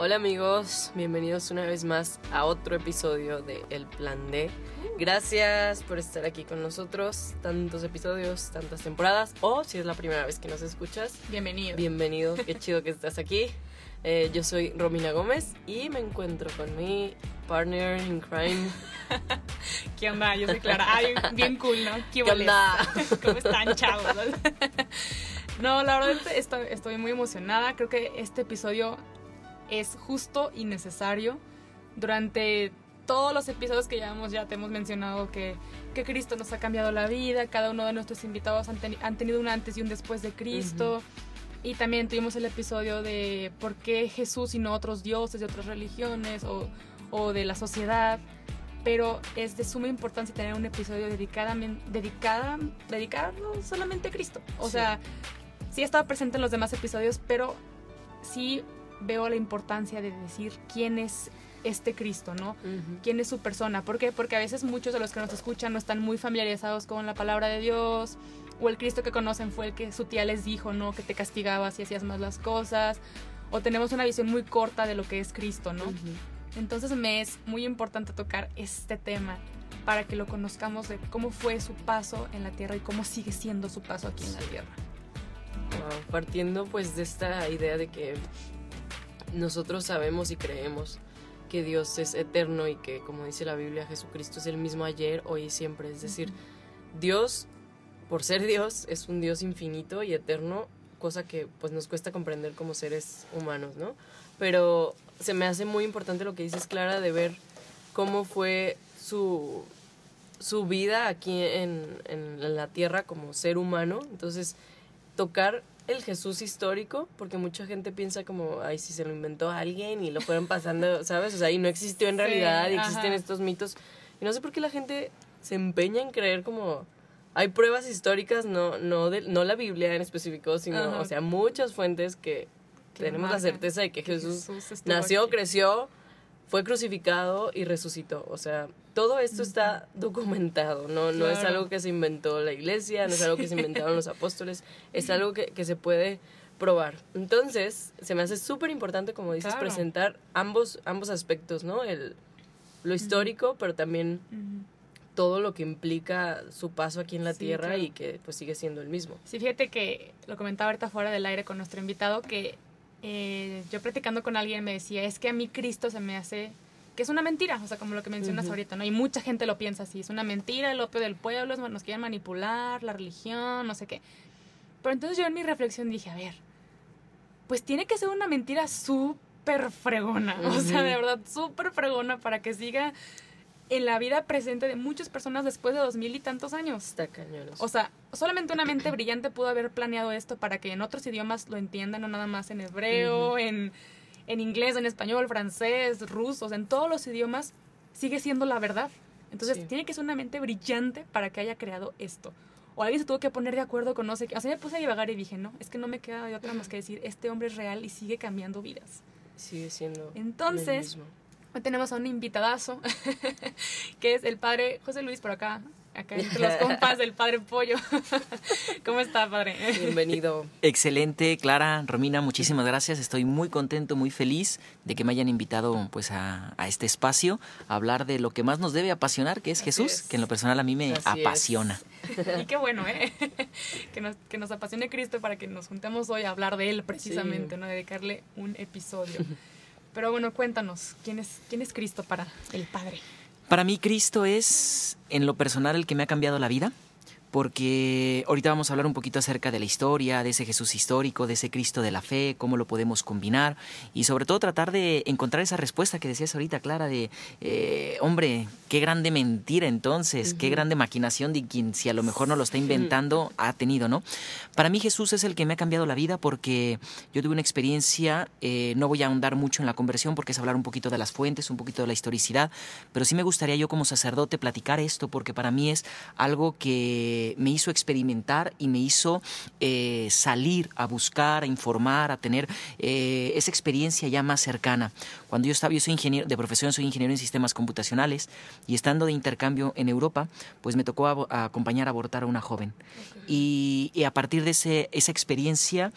Hola amigos, bienvenidos una vez más a otro episodio de El Plan D. Gracias por estar aquí con nosotros, tantos episodios, tantas temporadas, o si es la primera vez que nos escuchas, Bienvenido. bienvenido, qué chido que estás aquí. Eh, yo soy Romina Gómez y me encuentro con mi partner in crime. ¿Qué onda? Yo soy Clara. Ay, bien cool, ¿no? ¿Qué onda? ¿Cómo están, chavos? No, la verdad estoy, estoy muy emocionada. Creo que este episodio es justo y necesario. Durante todos los episodios que llevamos ya te hemos mencionado que, que Cristo nos ha cambiado la vida. Cada uno de nuestros invitados han, teni- han tenido un antes y un después de Cristo. Y también tuvimos el episodio de por qué Jesús y no otros dioses de otras religiones o, o de la sociedad. Pero es de suma importancia tener un episodio dedicadamen- dedicada, dedicado solamente a Cristo. O Sí. sea, sí he estado presente en los demás episodios, pero sí veo la importancia de decir quién es este Cristo, ¿no? Ujú. quién es su persona. ¿Por qué? Porque a veces muchos de los que nos escuchan no están muy familiarizados con la palabra de Dios, o el Cristo que conocen fue el que su tía les dijo, ¿no? Que te castigaba si hacías más las cosas, o tenemos una visión muy corta de lo que es Cristo, ¿no? Ujú. Entonces me es muy importante tocar este tema para que lo conozcamos de cómo fue su paso en la tierra y cómo sigue siendo su paso aquí en la tierra. Wow, Partiendo pues de esta idea de que nosotros sabemos y creemos que Dios es eterno y que como dice la Biblia Jesucristo es el mismo ayer, hoy y siempre. Es decir, Dios, por ser Dios, es un Dios infinito y eterno, cosa que pues nos cuesta comprender como seres humanos, ¿no? Pero se me hace muy importante lo que dices, Clara, de ver cómo fue su, su vida aquí en, en la tierra como ser humano. Entonces, tocar el Jesús histórico, porque mucha gente piensa como, ay, si se lo inventó alguien y lo fueron pasando, ¿sabes? O sea, y no existió en Sí, realidad y existen ajá. estos mitos. Y no sé por qué la gente se empeña en creer como... Hay pruebas históricas, no, no, de, no la Biblia en específico, sino, Ajá. o sea, muchas fuentes que tenemos la marcan certeza de que, Jesús, nació, aquí. creció, fue crucificado y resucitó. O sea, todo esto está documentado, no, no es algo que se inventó la iglesia, no es algo que se inventaron los apóstoles, es algo que, que se puede probar. Entonces, se me hace súper importante, como dices, Claro. presentar ambos, ambos aspectos, ¿no? El, lo histórico, pero también todo lo que implica su paso aquí en la Sí, tierra claro. y que pues sigue siendo el mismo. Sí, fíjate que lo comentaba ahorita fuera del aire con nuestro invitado, que eh, yo platicando con alguien me decía, es que a mí Cristo se me hace que es una mentira, o sea, como lo que mencionas ahorita, ¿no? Y mucha gente lo piensa así, es una mentira, el opio del pueblo, nos quieren manipular, la religión, no sé qué. Pero entonces yo en mi reflexión dije, a ver, pues tiene que ser una mentira súper fregona, o sea, de verdad, súper fregona para que siga en la vida presente de muchas personas después de dos mil y tantos años. Está cañón. eso. O sea, solamente una mente brillante pudo haber planeado esto para que en otros idiomas lo entiendan, no nada más en hebreo, Ujú. en, en inglés, en español, francés, ruso, o sea, en todos los idiomas sigue siendo la verdad. Entonces, Sí. tiene que ser una mente brillante para que haya creado esto. O alguien se tuvo que poner de acuerdo con no sé qué. O sea, me puse a divagar y dije, no, es que no me queda de otra más que decir, este hombre es real y sigue cambiando vidas. sigue siendo el Entonces, mismo. Hoy tenemos a un invitadazo, que es el padre José Luis por acá, acá entre los compas del padre Pollo. ¿Cómo está, padre? Bienvenido. Excelente, Clara, Romina, muchísimas gracias. Estoy muy contento, muy feliz de que me hayan invitado pues a, a este espacio a hablar de lo que más nos debe apasionar, que es Así Jesús, es. que en lo personal a mí me Así es. apasiona. Y qué bueno, ¿eh? Que nos, que nos apasione Cristo para que nos juntemos hoy a hablar de Él precisamente, Sí. ¿no? Dedicarle un episodio. Pero bueno, cuéntanos, ¿quién es, quién es Cristo para el Padre? Para mí Cristo es en lo personal el que me ha cambiado la vida. Porque ahorita vamos a hablar un poquito acerca de la historia, de ese Jesús histórico, de ese Cristo de la fe, cómo lo podemos combinar y sobre todo tratar de encontrar esa respuesta que decías ahorita, Clara, de, eh, hombre, qué grande mentira entonces, qué grande maquinación de quien si a lo mejor no lo está inventando ha tenido, ¿no? Para mí Jesús es el que me ha cambiado la vida porque yo tuve una experiencia, eh, no voy a ahondar mucho en la conversión porque es hablar un poquito de las fuentes, un poquito de la historicidad, pero sí me gustaría yo como sacerdote platicar esto porque para mí es algo que eh, me hizo experimentar y me hizo eh, salir a buscar, a informar, a tener eh, esa experiencia ya más cercana. Cuando yo estaba, yo soy ingeniero, de profesión soy ingeniero en sistemas computacionales y estando de intercambio en Europa, pues me tocó acompañar a abortar a una joven. Y, a partir de ese, esa experiencia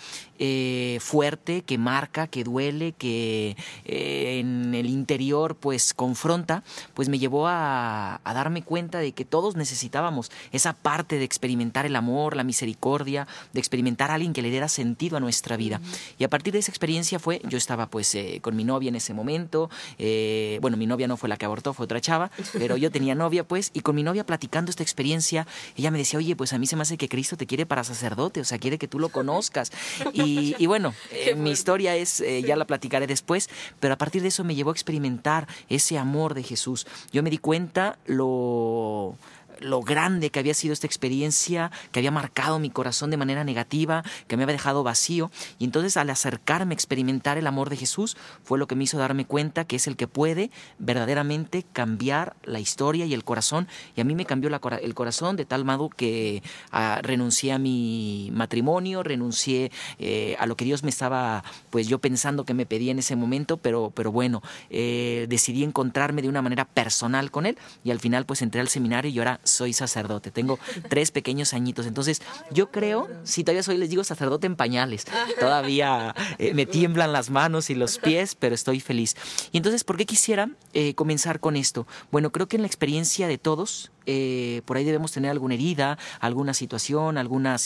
fuerte, que marca, que duele, que en el interior pues confronta, pues me llevó a, a darme cuenta de que todos necesitábamos esa parte de experimentar el amor, la misericordia, de experimentar a alguien que le diera sentido a nuestra vida. Y a partir de esa experiencia fue, yo estaba pues eh, con mi novia en ese momento, eh, bueno, mi novia no fue la que abortó, fue otra chava, pero yo tenía novia pues, y con mi novia platicando esta experiencia, ella me decía, oye, pues a mí se me hace que Cristo te quiere para sacerdote, o sea, quiere que tú lo conozcas. Y, bueno, eh, mi historia es, ya la platicaré después, pero a partir de eso me llevó a experimentar ese amor de Jesús. Yo me di cuenta lo lo grande que había sido esta experiencia, que había marcado mi corazón de manera negativa, que me había dejado vacío. Y entonces al acercarme a experimentar el amor de Jesús fue lo que me hizo darme cuenta que es el que puede verdaderamente cambiar la historia y el corazón. Y a mí me cambió el corazón de tal modo que ah, renuncié a mi matrimonio, renuncié eh, a lo que Dios me estaba, pues yo pensando que me pedía en ese momento, pero, pero bueno, eh, decidí encontrarme de una manera personal con Él y al final pues entré al seminario y ahora soy sacerdote, tengo tres pequeños añitos, entonces yo creo, si todavía soy, les digo sacerdote en pañales, todavía eh, me tiemblan las manos y los pies, pero estoy feliz. Y entonces, ¿por qué quisiera eh, comenzar con esto? Bueno, creo que en la experiencia de todos, eh, por ahí debemos tener alguna herida, alguna situación, alguna,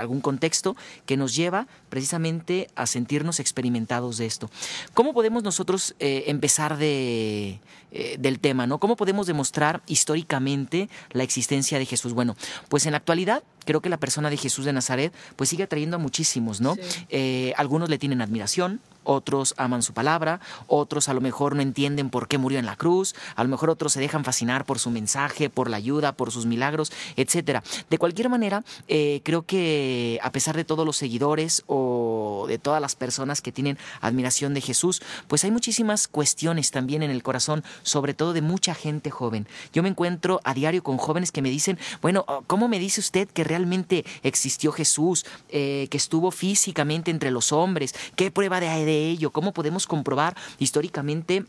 algún contexto que nos lleva precisamente a sentirnos experimentados de esto. ¿Cómo podemos nosotros empezar de, del tema? ¿no? ¿Cómo podemos demostrar históricamente la existencia de Jesús. Bueno, pues en la actualidad creo que la persona de Jesús de Nazaret pues sigue atrayendo a muchísimos, ¿no? Eh, algunos le tienen admiración, otros aman su palabra, otros a lo mejor no entienden por qué murió en la cruz, a lo mejor otros se dejan fascinar por su mensaje, por la ayuda, por sus milagros, etcétera. De cualquier manera, eh, creo que a pesar de todos los seguidores o de todas las personas que tienen admiración de Jesús, pues hay muchísimas cuestiones también en el corazón, sobre todo de mucha gente joven. Yo me encuentro a diario con jóvenes que me dicen, bueno, ¿cómo me dice usted que realmente existió Jesús, eh, que estuvo físicamente entre los hombres? ¿Qué prueba de ello? ¿Cómo podemos comprobar históricamente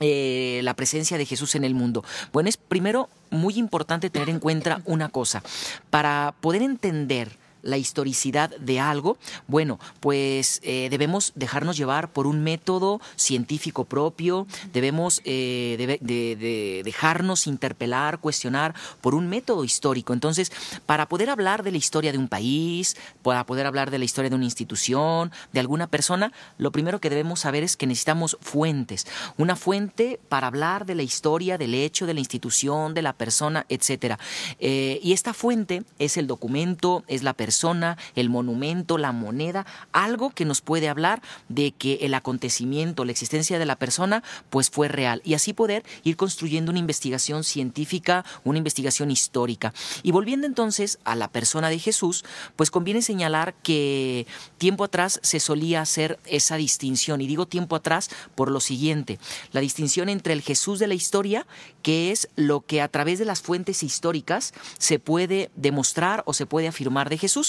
eh, la presencia de Jesús en el mundo? Bueno, es primero muy importante tener en cuenta una cosa. Para poder entender la historicidad de algo, bueno, pues eh, debemos dejarnos llevar por un método científico propio, debemos eh, de, dejarnos interpelar, cuestionar por un método histórico. Entonces, para poder hablar de la historia de un país, para poder hablar de la historia de una institución, de alguna persona, lo primero que debemos saber es que necesitamos fuentes. Una fuente para hablar de la historia, del hecho, de la institución, de la persona, etcétera. Eh, y esta fuente es el documento, es la persona, el monumento, la moneda, algo que nos puede hablar de que el acontecimiento, la existencia de la persona, pues fue real. Y así poder ir construyendo una investigación científica, una investigación histórica. Y volviendo entonces a la persona de Jesús, pues conviene señalar que tiempo atrás se solía hacer esa distinción. Y digo tiempo atrás por lo siguiente, la distinción entre el Jesús de la historia, que es lo que a través de las fuentes históricas se puede demostrar o se puede afirmar de Jesús,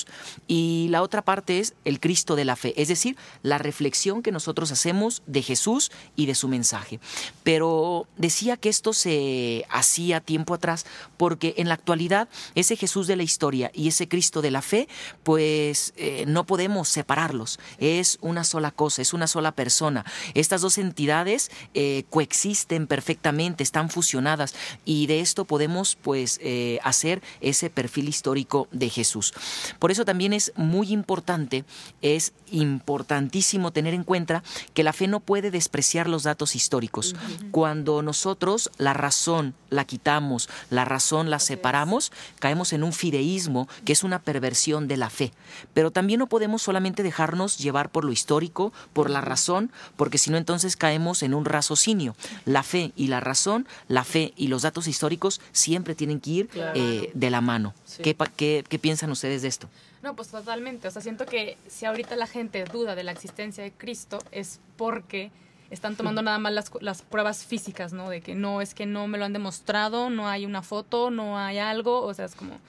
y la otra parte es el Cristo de la fe, es decir, la reflexión que nosotros hacemos de Jesús y de su mensaje. Pero decía que esto se hacía tiempo atrás porque en la actualidad ese Jesús de la historia y ese Cristo de la fe, pues eh, no podemos separarlos, es una sola cosa, es una sola persona. Estas dos entidades eh, coexisten perfectamente, están fusionadas y de esto podemos pues eh, hacer ese perfil histórico de Jesús. Por eso también es muy importante, es importantísimo tener en cuenta que la fe no puede despreciar los datos históricos. Cuando nosotros la razón la quitamos, la razón la separamos, caemos en un fideísmo que es una perversión de la fe. Pero también no podemos solamente dejarnos llevar por lo histórico, por la razón, porque si no entonces caemos en un raciocinio. La fe y la razón, la fe y los datos históricos siempre tienen que ir eh, de la mano. ¿Qué, qué piensan ustedes de esto? No, pues totalmente. O sea, siento que si ahorita la gente duda de la existencia de Cristo es porque están tomando nada más las, las, pruebas físicas, ¿no? De que no, es que no me lo han demostrado, no hay una foto, no hay algo, o sea, es como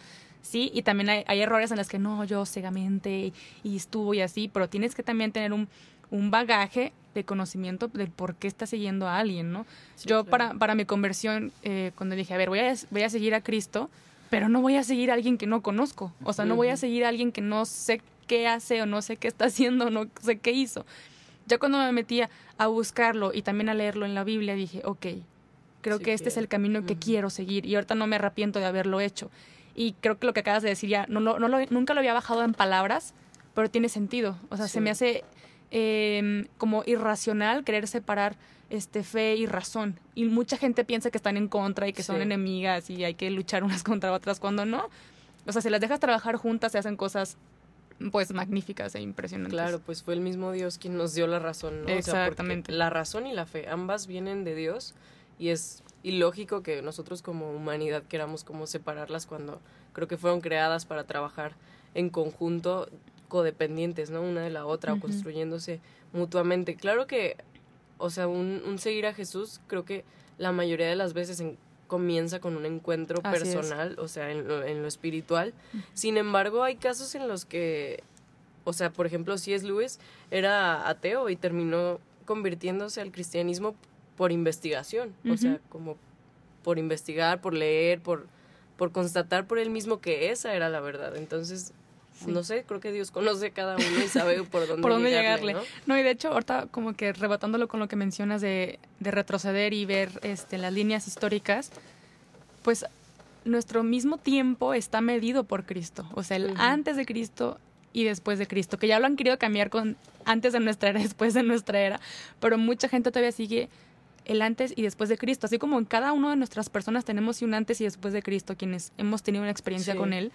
sí, y también hay, hay errores en los que no, yo ciegamente y estuvo y así, pero tienes que también tener un, un bagaje de conocimiento del por qué estás siguiendo a alguien, ¿no? Sí, yo claro. para, para mi conversión, eh, cuando dije, a ver, voy a, voy a seguir a Cristo, pero no voy a seguir a alguien que no conozco, o sea, no voy a seguir a alguien que no sé qué hace o no sé qué está haciendo, no sé qué hizo. Ya cuando me metía a buscarlo y también a leerlo en la Biblia, dije, ok, creo Sí que este es el camino que quiero seguir y ahorita no me arrepiento de haberlo hecho. Y creo que lo que acabas de decir ya, no, lo- no nunca lo había bajado en palabras, pero tiene sentido. O sea, se me hace eh, como irracional querer separar este fe y razón. Y mucha gente piensa que están en contra y que son enemigas y hay que luchar unas contra otras cuando no. O sea, si las dejas trabajar juntas se hacen cosas pues magníficas e impresionantes. Claro, pues fue el mismo Dios quien nos dio la razón, ¿no? O sea, porque Exactamente. la razón y la fe, ambas vienen de Dios y es ilógico que nosotros como humanidad queramos como separarlas cuando creo que fueron creadas para trabajar en conjunto, codependientes, ¿no? Una de la otra o construyéndose mutuamente. Claro que, o sea, un, un seguir a Jesús, creo que la mayoría de las veces en- comienza con un encuentro Así es. personal, o sea, en lo, en lo espiritual. Sin embargo, hay casos en los que, o sea, por ejemplo, C.S. Lewis era ateo y terminó convirtiéndose al cristianismo por investigación, o sea, como por investigar, por leer, por, por constatar por él mismo que esa era la verdad. Entonces, Sí. no sé, creo que Dios conoce a cada uno y sabe por dónde, por dónde llegarle. llegarle. ¿no? ¿no? y de hecho, ahorita como que rebatándolo con lo que mencionas de, de retroceder y ver este, las líneas históricas, pues nuestro mismo tiempo está medido por Cristo. O sea, el antes de Cristo y después de Cristo, que ya lo han querido cambiar con antes de nuestra era, después de nuestra era, pero mucha gente todavía sigue el antes y después de Cristo, así como en cada una de nuestras personas tenemos un antes y después de Cristo, quienes hemos tenido una experiencia Sí. con Él,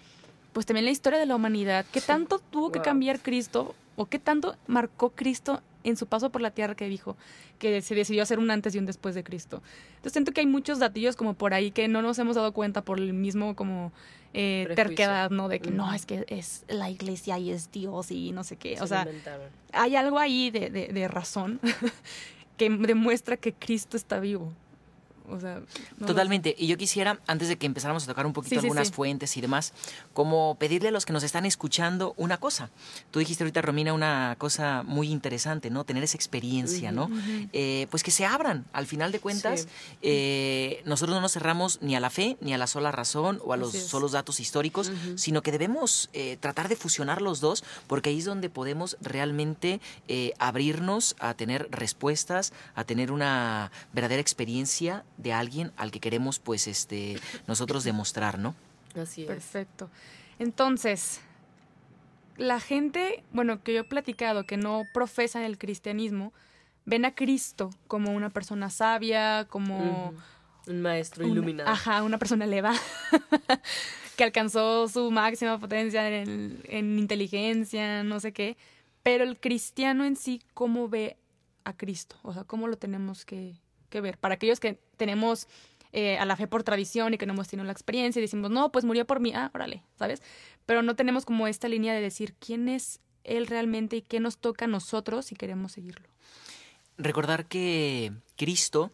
pues también la historia de la humanidad, ¿qué tanto tuvo que cambiar Cristo o qué tanto marcó Cristo en su paso por la tierra que dijo que se decidió hacer un antes y un después de Cristo? Entonces siento que hay muchos datillos como por ahí que no nos hemos dado cuenta por el mismo como eh, terquedad, ¿no? De que no, es que es la iglesia y es Dios y no sé qué. Se o sea, hay algo ahí de, de, de razón que demuestra que Cristo está vivo. O sea, no Totalmente. Y yo quisiera, antes de que empezáramos a tocar un poquito Sí, algunas sí. fuentes y demás, como pedirle a los que nos están escuchando una cosa. Tú dijiste ahorita, Romina, una cosa muy interesante, ¿no? Tener esa experiencia, ¿no? Eh, pues que se abran. Al final de cuentas, eh, nosotros no nos cerramos ni a la fe, ni a la sola razón o a los solos datos históricos, sino que debemos eh, tratar de fusionar los dos, porque ahí es donde podemos realmente eh, abrirnos a tener respuestas, a tener una verdadera experiencia de alguien al que queremos, pues, este, nosotros demostrar, ¿no? Así es. Perfecto. Entonces, la gente, bueno, que yo he platicado, que no profesan el cristianismo, ven a Cristo como una persona sabia, como... Un maestro un- iluminado. Ajá, una persona elevada que alcanzó su máxima potencia en, en inteligencia, no sé qué. Pero el cristiano en sí, ¿cómo ve a Cristo? O sea, ¿cómo lo tenemos que, que ver? Para aquellos que tenemos eh, a la fe por tradición y que no hemos tenido la experiencia y decimos, no, pues murió por mí, ah, órale, ¿sabes? Pero no tenemos como esta línea de decir quién es Él realmente y qué nos toca a nosotros si queremos seguirlo. Recordar que Cristo,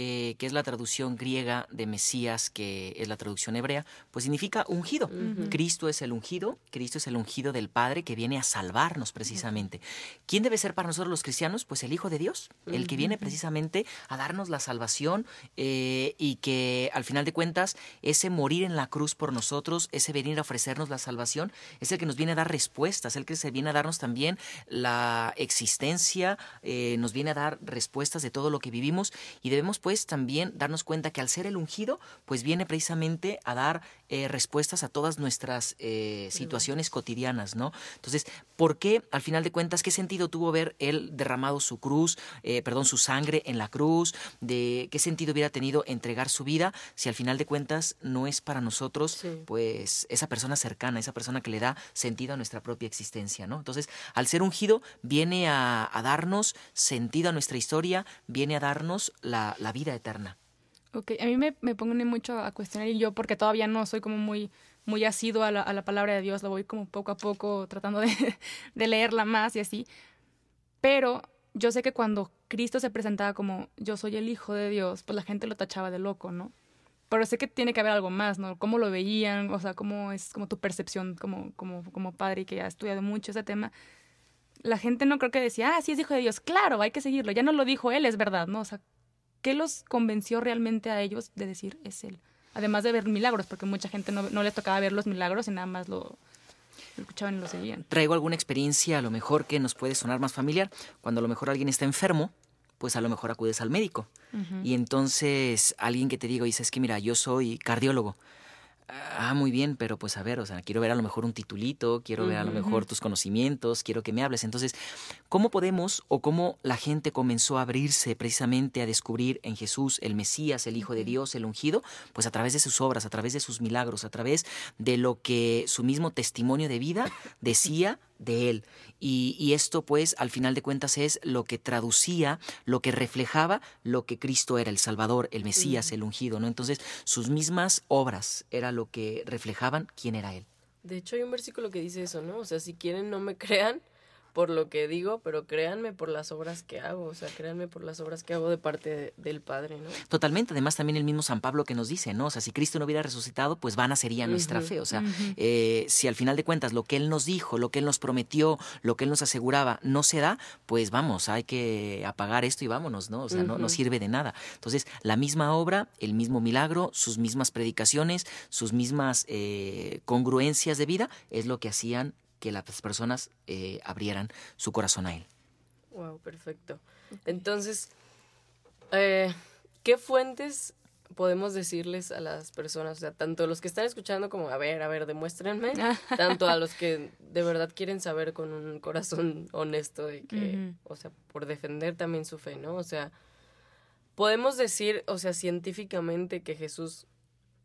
eh, que es la traducción griega de Mesías, que es la traducción hebrea, pues significa ungido. Cristo es el ungido, Cristo es el ungido del Padre que viene a salvarnos precisamente. ¿Quién debe ser para nosotros los cristianos? Pues el Hijo de Dios, el que viene precisamente a darnos la salvación eh, y que al final de cuentas ese morir en la cruz por nosotros, ese venir a ofrecernos la salvación, es el que nos viene a dar respuestas, el que se viene a darnos también la existencia, eh, nos viene a dar respuestas de todo lo que vivimos y debemos pues también darnos cuenta que al ser el ungido, pues viene precisamente a dar eh, respuestas a todas nuestras eh, situaciones cotidianas, ¿no? Entonces, ¿por qué al final de cuentas qué sentido tuvo ver él derramado su cruz, eh, perdón, su sangre en la cruz? ¿De qué sentido hubiera tenido entregar su vida si al final de cuentas no es para nosotros, Sí. pues esa persona cercana, esa persona que le da sentido a nuestra propia existencia, ¿no? Entonces, al ser ungido viene a, a darnos sentido a nuestra historia, viene a darnos la, la vida eterna. Ok, a mí me, me pone mucho a cuestionar y yo porque todavía no soy como muy muy asiduo a la, a la palabra de Dios, la voy como poco a poco tratando de, de leerla más y así. Pero yo sé que cuando Cristo se presentaba como yo soy el Hijo de Dios, pues la gente lo tachaba de loco, ¿no? pero sé que tiene que haber algo más, ¿no? ¿Cómo lo veían? O sea, ¿cómo es como tu percepción como, como, como padre que ha estudiado mucho ese tema? La gente no creo que decía, ah, sí es hijo de Dios, claro, hay que seguirlo. Ya no lo dijo él, es verdad, ¿no? O sea, ¿qué los convenció realmente a ellos de decir es él? Además de ver milagros, porque mucha gente no, no les tocaba ver los milagros y nada más lo, lo escuchaban y lo seguían. Traigo alguna experiencia a lo mejor que nos puede sonar más familiar. Cuando a lo mejor alguien está enfermo, pues a lo mejor acudes al médico. Y entonces alguien que te diga, dice, es que mira, yo soy cardiólogo. Ah, muy bien, pero pues a ver, o sea, quiero ver a lo mejor un titulito, quiero ver a lo mejor tus conocimientos, quiero que me hables. Entonces, ¿cómo podemos o cómo la gente comenzó a abrirse precisamente a descubrir en Jesús el Mesías, el Hijo de Dios, el ungido? Pues a través de sus obras, a través de sus milagros, a través de lo que su mismo testimonio de vida decía de él. Y, esto, pues, al final de cuentas es lo que traducía, lo que reflejaba lo que Cristo era, el Salvador, el Mesías, el ungido, ¿no? Entonces, sus mismas obras era lo que reflejaban quién era él. De hecho, hay un versículo que dice eso, ¿no? O sea, si quieren, no me crean, por lo que digo, pero créanme por las obras que hago, o sea, créanme por las obras que hago de parte del Padre, ¿no? Totalmente, además también el mismo San Pablo que nos dice, ¿no? O sea, si Cristo no hubiera resucitado, pues vana sería nuestra fe, o sea, eh, si al final de cuentas lo que Él nos dijo, lo que Él nos prometió, lo que Él nos aseguraba no se da, pues vamos, hay que apagar esto y vámonos, ¿no? O sea, no, no sirve de nada. Entonces, la misma obra, el mismo milagro, sus mismas predicaciones, sus mismas eh, congruencias de vida, es lo que hacían que las personas eh, abrieran su corazón a Él. Wow, perfecto. Entonces, eh, ¿qué fuentes podemos decirles a las personas? O sea, tanto los que están escuchando como, a ver, a ver, demuéstrenme, tanto a los que de verdad quieren saber con un corazón honesto de que, o sea, por defender también su fe, ¿no? O sea, podemos decir, o sea, científicamente que Jesús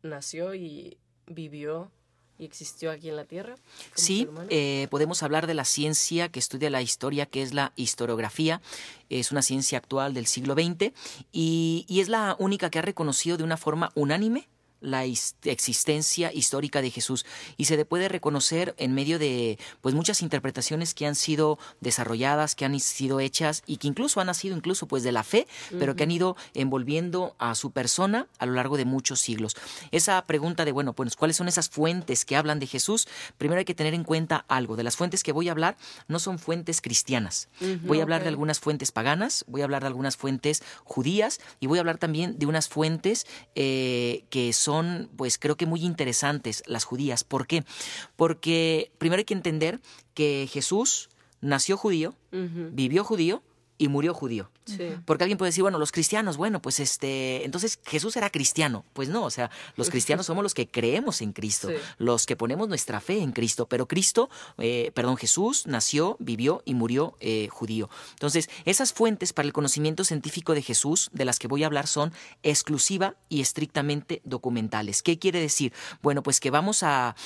nació y vivió y existió aquí en la Tierra. Sí, eh, podemos hablar de la ciencia que estudia la historia, que es la historiografía. Es una ciencia actual del siglo XX y, y es la única que ha reconocido de una forma unánime la existencia histórica de Jesús. Y se le puede reconocer en medio de pues muchas interpretaciones que han sido desarrolladas, que han sido hechas y que incluso han nacido incluso pues de la fe, pero que han ido envolviendo a su persona a lo largo de muchos siglos. Esa pregunta de bueno, pues cuáles son esas fuentes que hablan de Jesús, primero hay que tener en cuenta algo, de las fuentes que voy a hablar no son fuentes cristianas. voy a hablar de algunas fuentes paganas, voy a hablar de algunas fuentes judías y voy a hablar también de unas fuentes eh, que son son, pues creo que muy interesantes las judías. ¿Por qué? Porque primero hay que entender que Jesús nació judío, vivió judío y murió judío. Porque alguien puede decir, bueno, los cristianos, bueno, pues este, entonces Jesús era cristiano. Pues no, o sea, los cristianos somos los que creemos en Cristo, los que ponemos nuestra fe en Cristo, pero Cristo, eh, perdón, Jesús nació, vivió y murió eh, judío. Entonces, esas fuentes para el conocimiento científico de Jesús, de las que voy a hablar, son exclusiva y estrictamente documentales. ¿Qué quiere decir? Bueno, pues que vamos a,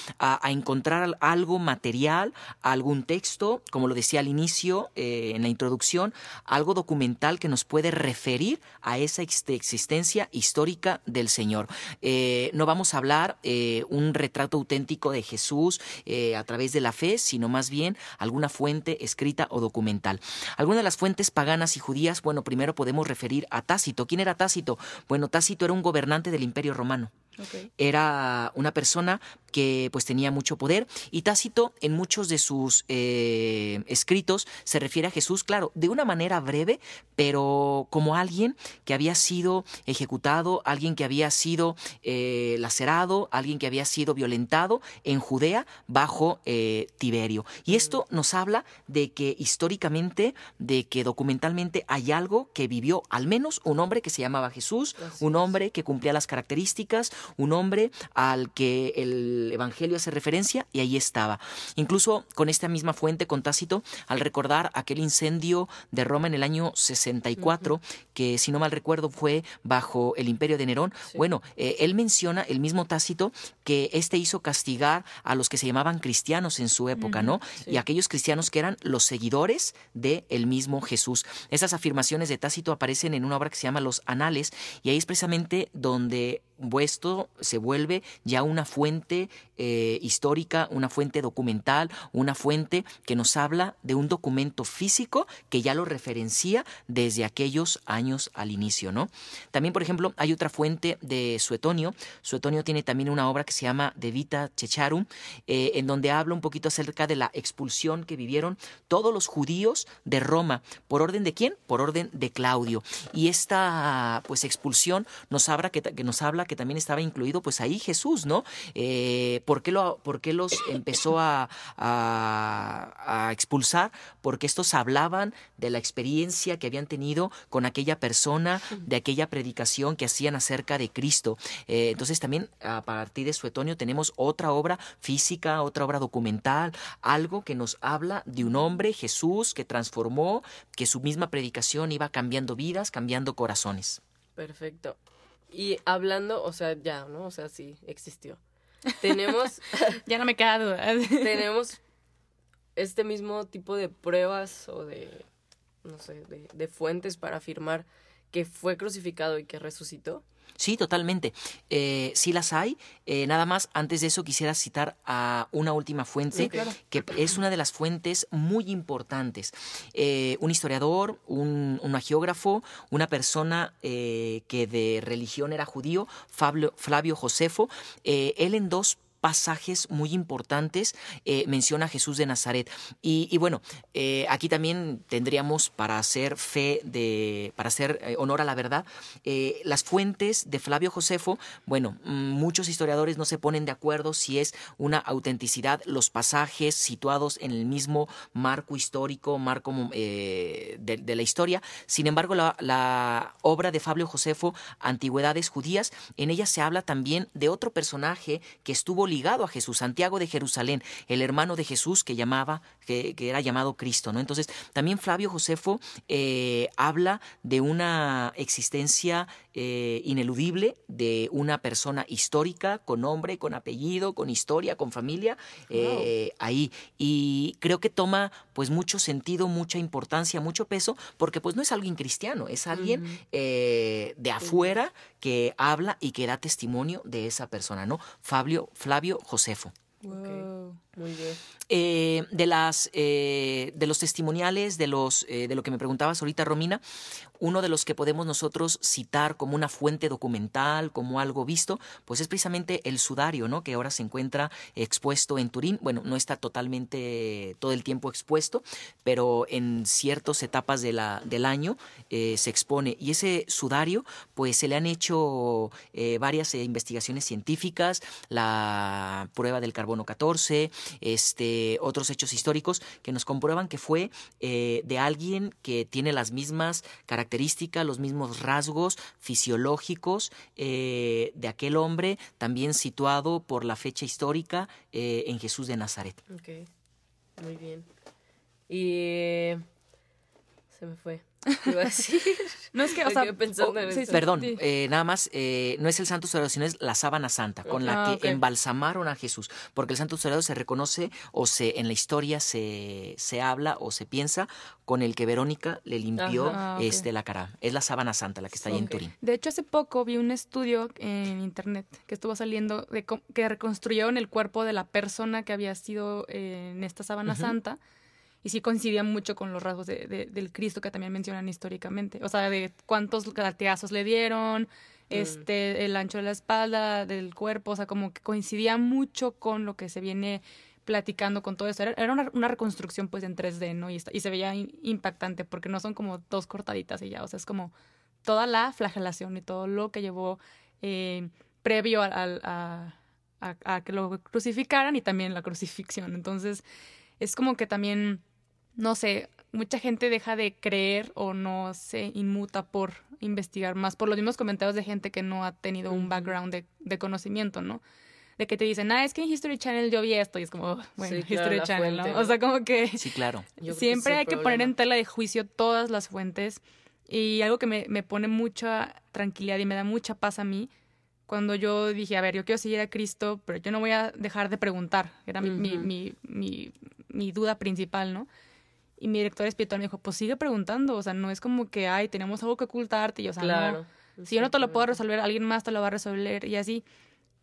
encontrar algo material, algún texto, como lo decía al inicio, eh, en la introducción, algo documental que nos puede referir a esa existencia histórica del Señor. Eh, no vamos a hablar eh, un retrato auténtico de Jesús eh, a través de la fe, sino más bien alguna fuente escrita o documental. Algunas de las fuentes paganas y judías, bueno, primero podemos referir a Tácito. ¿Quién era Tácito? Bueno, Tácito era un gobernante del Imperio Romano. Era una persona que pues tenía mucho poder y Tácito en muchos de sus eh, escritos se refiere a Jesús, claro, de una manera breve, pero como alguien que había sido ejecutado, alguien que había sido eh, lacerado, alguien que había sido violentado en Judea bajo eh, Tiberio. Y esto nos habla de que históricamente, de que documentalmente hay algo que vivió al menos un hombre que se llamaba Jesús, un hombre que cumplía las características, un hombre al que el Evangelio hace referencia y ahí estaba. Incluso con esta misma fuente, con Tácito, al recordar aquel incendio de Roma en el año 64, que si no mal recuerdo fue bajo el imperio de Nerón, bueno, eh, él menciona, el mismo Tácito, que éste hizo castigar a los que se llamaban cristianos en su época, ¿no? Y aquellos cristianos que eran los seguidores de el mismo Jesús. Esas afirmaciones de Tácito aparecen en una obra que se llama Los Anales y ahí es precisamente donde vuesto, se vuelve ya una fuente eh, histórica, una fuente documental, una fuente que nos habla de un documento físico que ya lo referencia desde aquellos años al inicio, ¿no? También, por ejemplo, hay otra fuente de Suetonio. Suetonio tiene también una obra que se llama De Vita Checharum, eh, en donde habla un poquito acerca de la expulsión que vivieron todos los judíos de Roma. ¿Por orden de quién? Por orden de Claudio. Y esta pues expulsión nos habla que, que nos habla que también estaba incluido pues ahí Jesús, ¿no? Eh, ¿por, qué lo, ¿por, qué los empezó a, a, expulsar? Porque estos hablaban de la experiencia que habían tenido con aquella persona, de aquella predicación que hacían acerca de Cristo. Eh, entonces también a partir de Suetonio tenemos otra obra física, otra obra documental, algo que nos habla de un hombre, Jesús, que transformó, que su misma predicación iba cambiando vidas, cambiando corazones. Perfecto. Y hablando, o sea, ya, ¿no? O sea, sí, existió. Tenemos... ya no me queda duda. tenemos este mismo tipo de pruebas o de, no sé, de, de fuentes para afirmar que fue crucificado y que resucitó. Sí, totalmente. Eh, sí las hay. Eh, nada más, antes de eso quisiera citar a una última fuente, que es una de las fuentes muy importantes. Eh, un historiador, un, un, geógrafo, una persona que de religión era judío, Flavio Josefo, él en dos pasajes muy importantes eh, menciona a Jesús de Nazaret. Y, bueno, eh, aquí también tendríamos para hacer fe de, para hacer eh, honor a la verdad, las fuentes de Flavio Josefo, bueno, muchos historiadores no se ponen de acuerdo si es una autenticidad los pasajes situados en el mismo marco histórico, marco de, la historia. Sin embargo, la, la obra de Flavio Josefo, Antigüedades Judías, en ella se habla también de otro personaje que estuvo ligado a Jesús, Santiago de Jerusalén, el hermano de Jesús que llamaba, que, era llamado Cristo, ¿no? Entonces, también Flavio Josefo eh, habla de una existencia eh, ineludible de una persona histórica, con nombre, con apellido, con historia, con familia, eh, ahí. Y creo que toma pues mucho sentido, mucha importancia, mucho peso, porque pues no es alguien cristiano, es alguien de afuera que habla y que da testimonio de esa persona, ¿no? Fabio, Flavio Josefo. Muy bien. Eh, de las eh, de los testimoniales de los eh, de lo que me preguntabas ahorita Romina uno de los que podemos nosotros citar como una fuente documental como algo visto pues es precisamente el sudario no que ahora se encuentra expuesto en Turín. Bueno no está totalmente todo el tiempo expuesto pero en ciertas etapas del año se expone. Y ese sudario pues se le han hecho varias investigaciones científicas la prueba del carbono 14 este, otros hechos históricos que nos comprueban que fue eh, de alguien que tiene las mismas características, los mismos rasgos fisiológicos eh, de aquel hombre, también situado por la fecha histórica eh, en Jesús de Nazaret. Ok, muy bien. Y se me fue. No es que, o sea, perdón, eh, nada más, eh, no es el santo sagrado, sino es la sábana santa con la ah, que embalsamaron a Jesús, porque el santo sagrado se reconoce o se en la historia se, se habla o se piensa con el que Verónica le limpió este la cara. Es la sábana santa la que está ahí en Turín. De hecho, hace poco vi un estudio en internet que estuvo saliendo de que reconstruyeron el cuerpo de la persona que había sido eh, en esta sábana santa y sí coincidía mucho con los rasgos de, del Cristo que también mencionan históricamente. O sea, de cuántos latigazos le dieron, mm. este, el ancho de la espalda, del cuerpo, o sea, como que coincidía mucho con lo que se viene platicando con todo eso. Era, una, reconstrucción pues en 3D, ¿no? Y, y se veía impactante porque no son como dos cortaditas y ya, o sea, es como toda la flagelación y todo lo que llevó eh, previo a, a, que lo crucificaran y también la crucifixión. Entonces, es como que también no sé, mucha gente deja de creer o no se inmuta por investigar más, por los mismos comentarios de gente que no ha tenido un background de, de conocimiento, ¿no? De que te dicen, ah, es que en History Channel yo vi esto, y es como, bueno, History Channel, ¿no? O sea, como que. Sí, claro. siempre hay que poner en tela de juicio todas las fuentes. Y algo que me, me pone mucha tranquilidad y me da mucha paz a mí, cuando yo dije, a ver, yo quiero seguir a Cristo, pero yo no voy a dejar de preguntar. Era mi, mi, mi, mi, mi duda principal, ¿no? Y mi director espiritual me dijo, pues sigue preguntando, o sea, no es como que, ay, tenemos algo que ocultarte, y o sea, no, Si yo no te lo puedo resolver, alguien más te lo va a resolver y así.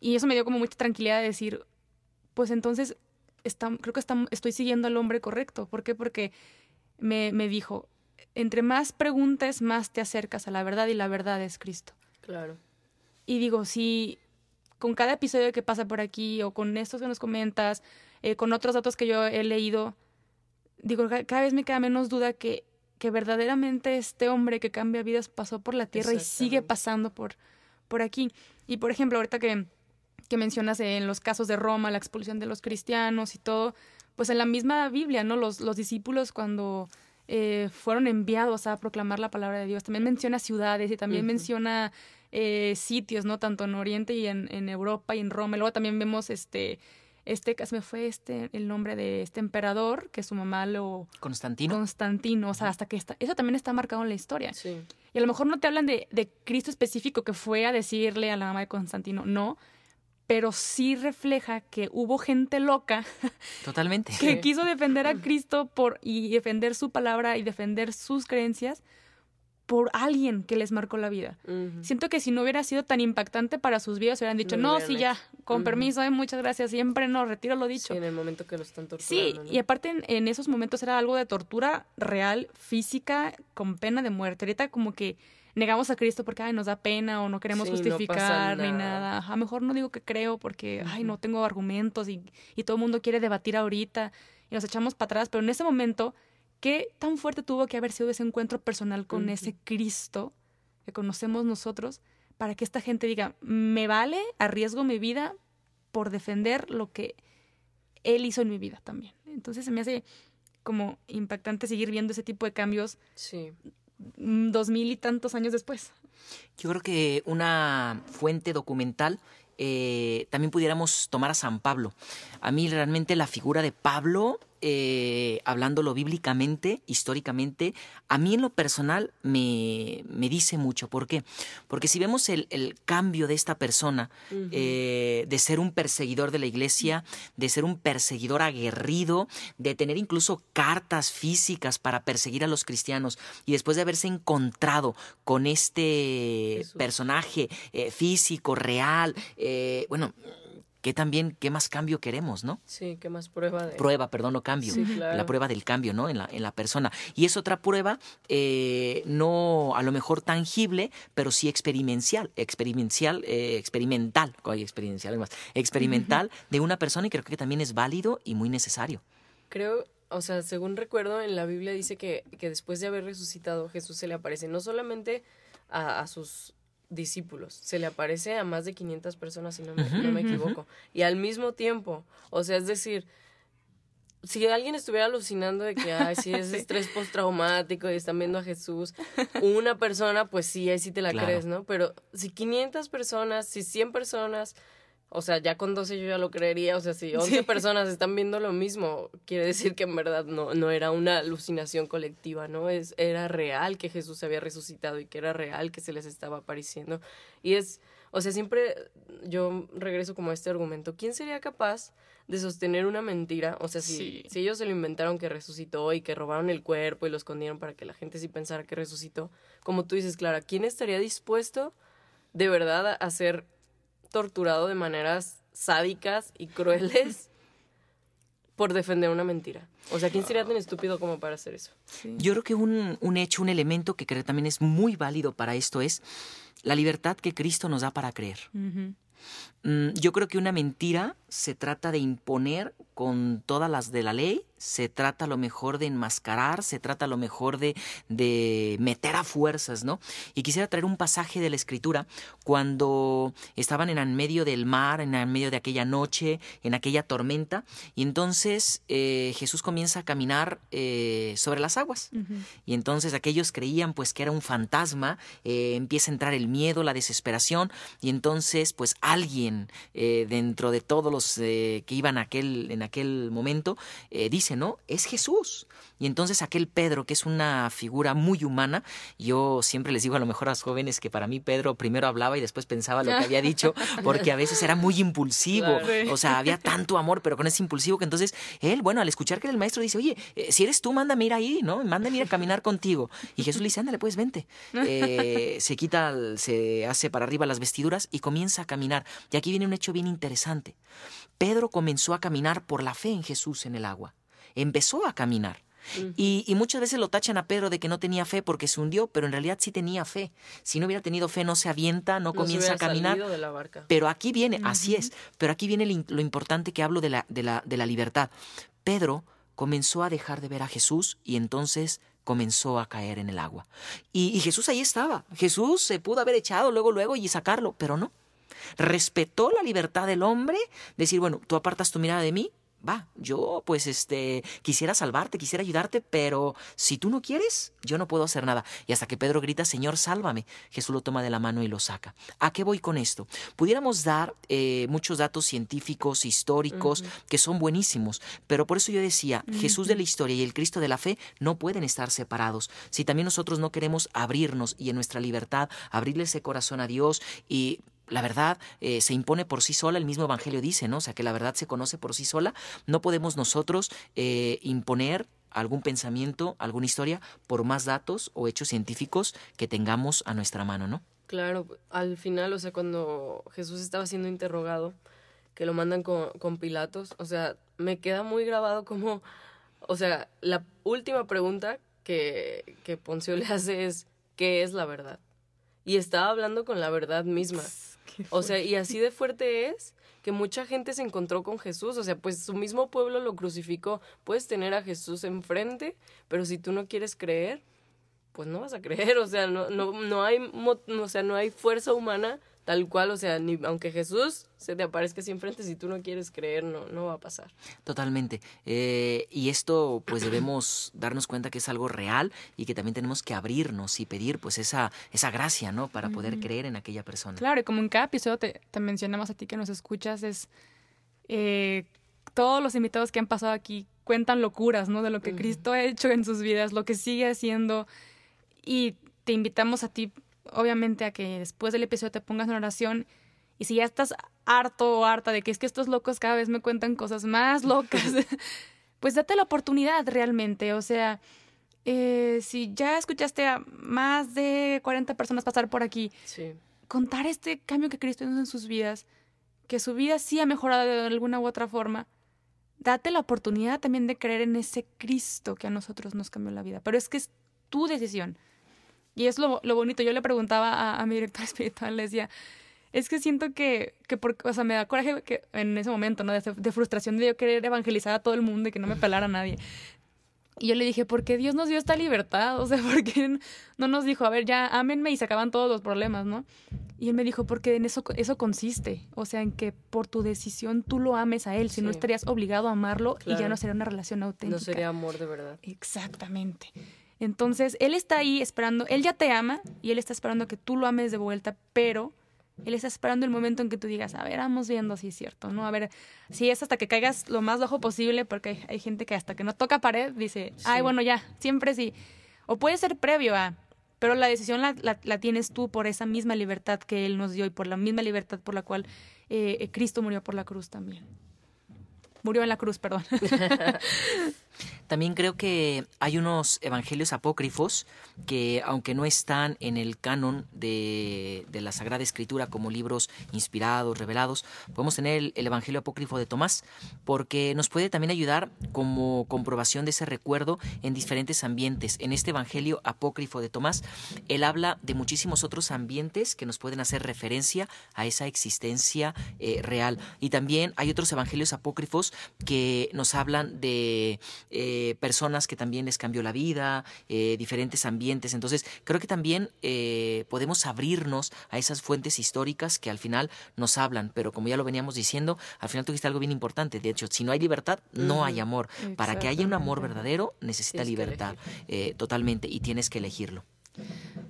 Y eso me dio como mucha tranquilidad de decir, pues entonces está, creo que está, estoy siguiendo al hombre correcto. ¿Por qué? Porque me, me dijo, entre más preguntes, más te acercas a la verdad y la verdad es Cristo. Claro. Y digo, si con cada episodio que pasa por aquí o con estos que nos comentas, eh, con otros datos que yo he leído, digo, cada vez me queda menos duda que, que verdaderamente este hombre que cambia vidas pasó por la tierra y sigue pasando por, por aquí. Y por ejemplo, ahorita que, que mencionas en los casos de Roma, la expulsión de los cristianos y todo, pues en la misma Biblia, ¿no? Los, los discípulos cuando eh, fueron enviados a proclamar la palabra de Dios, también menciona ciudades y también menciona eh, sitios, ¿no? Tanto en Oriente y en, en Europa y en Roma. Y luego también vemos este este me fue este el nombre de este emperador que su mamá lo Constantino Constantino o sea hasta que está eso también está marcado en la historia Sí. y a lo mejor no te hablan de, de Cristo específico que fue a decirle a la mamá de Constantino no pero sí refleja que hubo gente loca totalmente que Sí. quiso defender a Cristo por y defender su palabra y defender sus creencias por alguien que les marcó la vida. Siento que si no hubiera sido tan impactante para sus vidas, hubieran dicho, No no, lo hubieran sí, ya, hecho". con permiso, eh, muchas gracias, siempre no, retiro lo dicho. Sí, en el momento que lo están Sí, torturando. ¿no? y aparte en, en esos momentos era algo de tortura real, física, con pena de muerte. Ahorita como que negamos a Cristo porque ay, nos da pena o no queremos Sí, no pasa justificar ni nada. A lo mejor no digo que creo porque ay, no tengo argumentos y, y todo el mundo quiere debatir ahorita y nos echamos para atrás, pero en ese momento, ¿qué tan fuerte tuvo que haber sido ese encuentro personal con ese Cristo que conocemos nosotros para que esta gente diga, me vale, arriesgo mi vida por defender lo que él hizo en mi vida también. Entonces se me hace como impactante seguir viendo ese tipo de cambios Sí. Mm, dos mil y tantos años después. Yo creo que una fuente documental eh, también pudiéramos tomar a San Pablo. A mí realmente la figura de Pablo, eh, hablándolo bíblicamente, históricamente, a mí en lo personal me, me dice mucho. ¿Por qué? Porque si vemos el, el cambio de esta persona, eh, de ser un perseguidor de la iglesia, de ser un perseguidor aguerrido, de tener incluso cartas físicas para perseguir a los cristianos y después de haberse encontrado con este Jesús. personaje eh, físico, real, eh, bueno, ¿qué también, qué más cambio queremos, no? Sí, ¿qué más prueba de...? Prueba, perdón, no cambio. Sí, claro. La prueba del cambio, ¿no? En la, en la persona. Y es otra prueba, eh, no a lo mejor tangible, pero sí experimental, experimental, eh, experimental, ay, experiencial, además, experimental de una persona y creo que también es válido y muy necesario. Creo, o sea, según recuerdo, en la Biblia dice que, que después de haber resucitado, Jesús se le aparece no solamente a, a sus discípulos, se le aparece a más de 500 personas, si no me, no equivoco. Y al mismo tiempo, o sea, es decir, si alguien estuviera alucinando de que, ay, sí, es Sí. estrés postraumático y están viendo a Jesús, una persona, pues sí, ahí sí te la Claro. crees, ¿no? Pero si 500 personas, si 100 personas, o sea, ya con 12 yo ya lo creería, o sea, si 11 Sí. personas están viendo lo mismo, quiere decir que en verdad no, no era una alucinación colectiva, ¿no? Es, era real que Jesús se había resucitado y que era real que se les estaba apareciendo. Y es, o sea, siempre yo regreso como a este argumento, ¿quién sería capaz de sostener una mentira? O sea, si, Sí. si ellos se lo inventaron que resucitó y que robaron el cuerpo y lo escondieron para que la gente sí pensara que resucitó, como tú dices, Clara, ¿quién estaría dispuesto de verdad a- ser torturado de maneras sádicas y crueles por defender una mentira? O sea, ¿quién sería tan estúpido como para hacer eso? Sí. Yo creo que un, un hecho, un elemento que creo también es muy válido para esto es la libertad que Cristo nos da para creer. Mm, Yo creo que una mentira se trata de imponer con todas las de la ley, se trata a lo mejor de enmascarar, se trata a lo mejor de, de meter a fuerzas, ¿no? Y quisiera traer un pasaje de la escritura cuando estaban en el medio del mar, en el medio de aquella noche, en aquella tormenta, y entonces eh, Jesús comienza a caminar eh, sobre las aguas. Y entonces aquellos creían pues que era un fantasma, eh, empieza a entrar el miedo, la desesperación, y entonces pues alguien dentro de todos los que iban aquel, en aquel momento, eh, dice, ¿no? Es Jesús. Y entonces aquel Pedro, que es una figura muy humana, yo siempre les digo a lo mejor a los jóvenes que para mí Pedro primero hablaba y después pensaba lo que había dicho, porque a veces era muy impulsivo, o sea, había tanto amor, pero con ese impulsivo que entonces él, bueno, al escuchar que el maestro dice, oye, eh, si eres tú, mándame ir ahí, ¿no? Mándame ir a caminar contigo. Y Jesús le dice, ándale, pues vente. se quita, se hace para arriba las vestiduras y comienza a caminar. Y aquí viene un hecho bien interesante. Pedro comenzó a caminar por la fe en Jesús en el agua. Empezó a caminar. y, muchas veces lo tachan a Pedro de que no tenía fe porque se hundió, pero en realidad sí tenía fe. Si no hubiera tenido fe, no se avienta, no, comienza a caminar. Pero aquí viene, así es, pero aquí viene lo importante que hablo de la, de, la, de la libertad. Pedro comenzó a dejar de ver a Jesús y entonces comenzó a caer en el agua. Y, y Jesús ahí estaba. Jesús se pudo haber echado luego, luego y sacarlo, pero no respetó la libertad del hombre, decir, bueno, tú apartas tu mirada de mí, va, yo pues este quisiera salvarte, quisiera ayudarte, pero si tú no quieres, yo no puedo hacer nada. Y hasta que Pedro grita, Señor, sálvame, Jesús lo toma de la mano y lo saca. ¿A qué voy con esto? Pudiéramos dar eh, muchos datos científicos, históricos, que son buenísimos, pero por eso yo decía, Jesús de la historia y el Cristo de la fe no pueden estar separados. Si también nosotros no queremos abrirnos y en nuestra libertad abrirle ese corazón a Dios y la verdad eh, se impone por sí sola, el mismo Evangelio dice, ¿no? O sea, que la verdad se conoce por sí sola. No podemos nosotros eh, imponer algún pensamiento, alguna historia, por más datos o hechos científicos que tengamos a nuestra mano, ¿no? Claro, al final, o sea, cuando Jesús estaba siendo interrogado, que lo mandan con, con Pilatos, o sea, me queda muy grabado como, o sea, la última pregunta que, que Poncio le hace es, ¿qué es la verdad? Y estaba hablando con la verdad misma. O sea, y así de fuerte es que mucha gente se encontró con Jesús, o sea, pues su mismo pueblo lo crucificó. Puedes tener a Jesús enfrente, pero si tú no quieres creer, pues no vas a creer, o sea, no no no hay o sea, no hay fuerza humana tal cual, o sea, ni, aunque Jesús se te aparezca así enfrente, si tú no quieres creer, no, no va a pasar. Totalmente. Eh, y esto, pues debemos darnos cuenta que es algo real y que también tenemos que abrirnos y pedir, pues, esa, esa gracia, ¿no? Para poder creer en aquella persona. Claro, y como en cada episodio te, te mencionamos a ti que nos escuchas, es eh, todos los invitados que han pasado aquí cuentan locuras, ¿no? De lo que Cristo ha hecho en sus vidas, lo que sigue haciendo. Y te invitamos a ti obviamente a que después del episodio te pongas en oración y si ya estás harto o harta de que es que estos locos cada vez me cuentan cosas más locas, pues date la oportunidad realmente. O sea, eh, si ya escuchaste a más de 40 personas pasar por aquí, contar este cambio que Cristo hizo en sus vidas, que su vida sí ha mejorado de alguna u otra forma, date la oportunidad también de creer en ese Cristo que a nosotros nos cambió la vida. Pero es que es tu decisión. Y es lo, lo bonito. Yo le preguntaba a, mi director espiritual, le decía, es que siento que, que porque, o sea, me da coraje que en ese momento, ¿no? De, frustración de yo querer evangelizar a todo el mundo y que no me pelara a nadie. Y yo le dije, ¿por qué Dios nos dio esta libertad? O sea, ¿por qué no nos dijo, a ver, ya ámenme y se acaban todos los problemas, ¿no? Y él me dijo, porque en eso, eso consiste. O sea, en que por tu decisión tú lo ames a él. Si no estarías obligado a amarlo y ya no sería una relación auténtica. No sería amor de verdad. Exactamente. Entonces, Él está ahí esperando, Él ya te ama y Él está esperando que tú lo ames de vuelta, pero Él está esperando el momento en que tú digas, a ver, vamos viendo si es cierto, ¿no? A ver, si es hasta que caigas lo más bajo posible, porque hay, gente que hasta que no toca pared dice, ay, bueno, ya, siempre sí. O puede ser previo a, pero la decisión la, la, tienes tú por esa misma libertad que Él nos dio y por la misma libertad por la cual eh, Cristo murió por la cruz también. Murió en la cruz, perdón. También creo que hay unos evangelios apócrifos que, aunque no están en el canon de, la Sagrada Escritura como libros inspirados, revelados, podemos tener el, el, evangelio apócrifo de Tomás, porque nos puede también ayudar como comprobación de ese recuerdo en diferentes ambientes. En este evangelio apócrifo de Tomás, él habla de muchísimos otros ambientes que nos pueden hacer referencia a esa existencia eh, real. Y también hay otros evangelios apócrifos que nos hablan de eh, personas que también les cambió la vida, eh, diferentes ambientes. Entonces, creo que también eh, podemos abrirnos a esas fuentes históricas que al final nos hablan, pero como ya lo veníamos diciendo, al final tú dijiste algo bien importante. De hecho, si no hay libertad, no hay amor. Para que haya un amor verdadero, necesita libertad totalmente y tienes que elegirlo.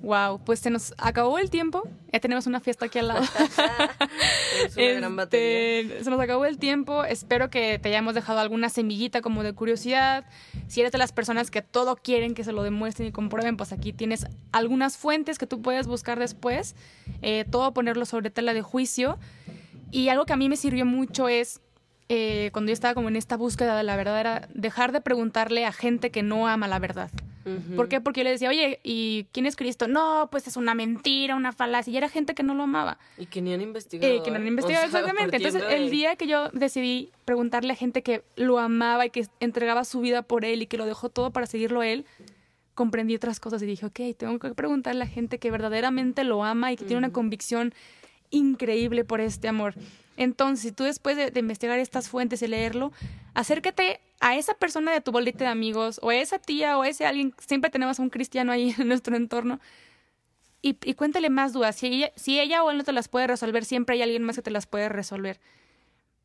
Wow, pues se nos acabó el tiempo. Ya tenemos una fiesta aquí al lado. es una gran batería. Este, se nos acabó el tiempo. Espero que te hayamos dejado alguna semillita como de curiosidad. Si eres de las personas que todo quieren que se lo demuestren y comprueben, pues aquí tienes algunas fuentes que tú puedes buscar después. Eh, todo ponerlo sobre tela de juicio. Y algo que a mí me sirvió mucho es eh, cuando yo estaba como en esta búsqueda de la verdad era dejar de preguntarle a gente que no ama la verdad. ¿Por qué? Porque yo le decía, oye, ¿y quién es Cristo? No, pues es una mentira, una falacia. Y era gente que no lo amaba. Y que ni han investigado. Eh, que no han investigado, O sea, exactamente. Entonces, el día que yo decidí preguntarle a gente que lo amaba y que entregaba su vida por él y que lo dejó todo para seguirlo a él, comprendí otras cosas y dije, ok, tengo que preguntarle a gente que verdaderamente lo ama y que tiene una convicción increíble por este amor. Entonces, tú después de, investigar estas fuentes y leerlo, acércate a esa persona de tu bolita de amigos o a esa tía o a ese alguien, siempre tenemos a un cristiano ahí en nuestro entorno, y, y cuéntale más dudas. Si ella, si ella o él no te las puede resolver, siempre hay alguien más que te las puede resolver.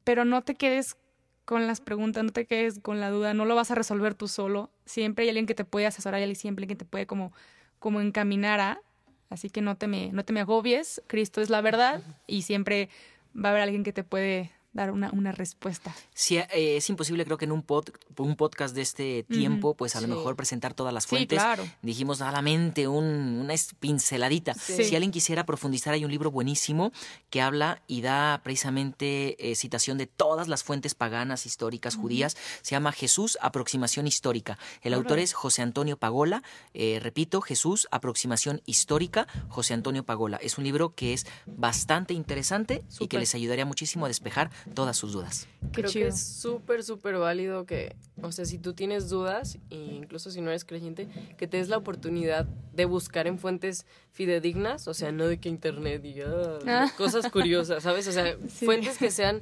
Pero no te quedes con las preguntas, no te quedes con la duda, no lo vas a resolver tú solo. Siempre hay alguien que te puede asesorar y siempre alguien que te puede como, como encaminar a. Así que no te, me, no te me agobies, Cristo es la verdad y siempre va a haber alguien que te puede dar una, una respuesta. Sí, eh, es imposible, creo que en un, pod- un podcast de este tiempo, pues a lo Sí. mejor presentar todas las Sí, fuentes. claro. Dijimos a la mente un- una pinceladita. Sí. Si alguien quisiera profundizar, hay un libro buenísimo que habla y da precisamente eh, citación de todas las fuentes paganas, históricas, judías. Se llama Jesús, aproximación histórica. El autor es José Antonio Pagola. Eh, repito, Jesús, aproximación histórica, José Antonio Pagola. Es un libro que es bastante interesante y que les ayudaría muchísimo a despejar todas sus dudas. Qué Creo chido. que es súper, súper válido que, o sea, si tú tienes dudas, e incluso si no eres creyente, que te des la oportunidad de buscar en fuentes fidedignas, o sea, no de que internet diga Ah. cosas curiosas, ¿sabes? O sea, Sí. fuentes que sean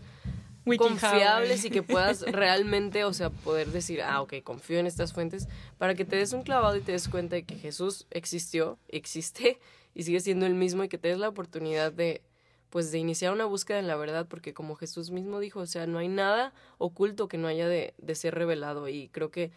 confiables y que puedas realmente, o sea, poder decir, ah, ok, confío en estas fuentes, para que te des un clavado y te des cuenta de que Jesús existió, existe y sigue siendo el mismo y que te des la oportunidad de, pues, de iniciar una búsqueda en la verdad, porque como Jesús mismo dijo, o sea, no hay nada oculto que no haya de, de ser revelado y creo que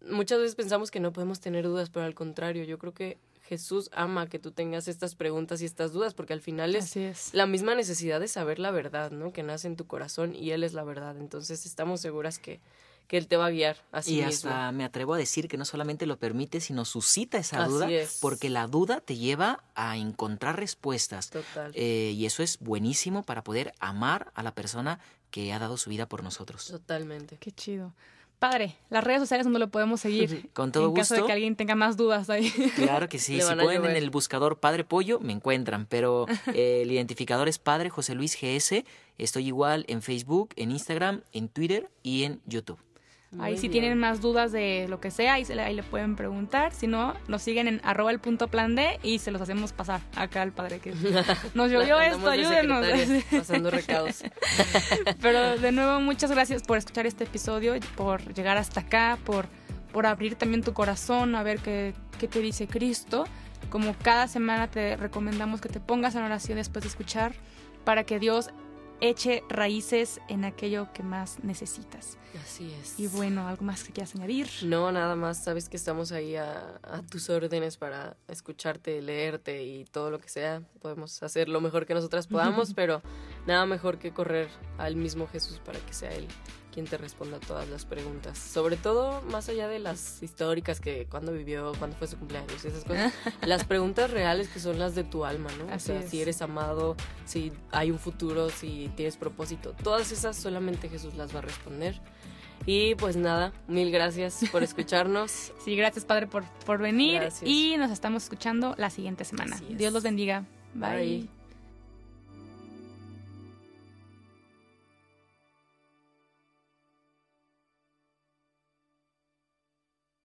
muchas veces pensamos que no podemos tener dudas, pero al contrario, yo creo que Jesús ama que tú tengas estas preguntas y estas dudas, porque al final es es. la misma necesidad de saber la verdad, ¿no? Que nace en tu corazón y Él es la verdad. Entonces estamos seguras que, que Él te va a guiar a sí y mismo. hasta me atrevo a decir que no solamente lo permite, sino suscita esa Así duda, es. porque la duda te lleva a encontrar respuestas. Total. Eh, y eso es buenísimo para poder amar a la persona que ha dado su vida por nosotros. Totalmente. Qué chido. Padre, las redes sociales donde lo podemos seguir. Con todo en caso de gusto. que alguien tenga más dudas ahí. Claro que sí, si ponen en el buscador Padre Pollo, me encuentran, pero eh, el identificador es Padre José Luis GS. Estoy igual en Facebook, en Instagram, en Twitter y en YouTube. Ahí Muy si bien. tienen más dudas de lo que sea, ahí, se le, ahí le pueden preguntar. Si no, nos siguen en arroba el punto plan D y se los hacemos pasar acá al padre que nos llovió esto, ayúdenos. Pasando recados. Pero de nuevo, muchas gracias por escuchar este episodio, por llegar hasta acá, por, por abrir también tu corazón a ver qué, qué te dice Cristo. Como cada semana te recomendamos que te pongas en oración después de escuchar para que Dios eche raíces en aquello que más necesitas. Así es. Y bueno, ¿algo más que quieras añadir? No, nada más, sabes que estamos ahí a, a tus órdenes para escucharte, leerte y todo lo que sea. Podemos hacer lo mejor que nosotras podamos, pero nada mejor que correr al mismo Jesús para que sea Él quien te responda todas las preguntas. Sobre todo, más allá de las históricas que cuándo vivió, cuándo fue su cumpleaños y esas cosas, las preguntas reales que son las de tu alma, ¿no? Así o sea, es. si eres amado, si hay un futuro, si tienes propósito. Todas esas solamente Jesús las va a responder. Y pues nada, mil gracias por escucharnos. Sí, gracias Padre por, por venir Gracias. y nos estamos escuchando la siguiente semana. Dios los bendiga. Bye. Bye.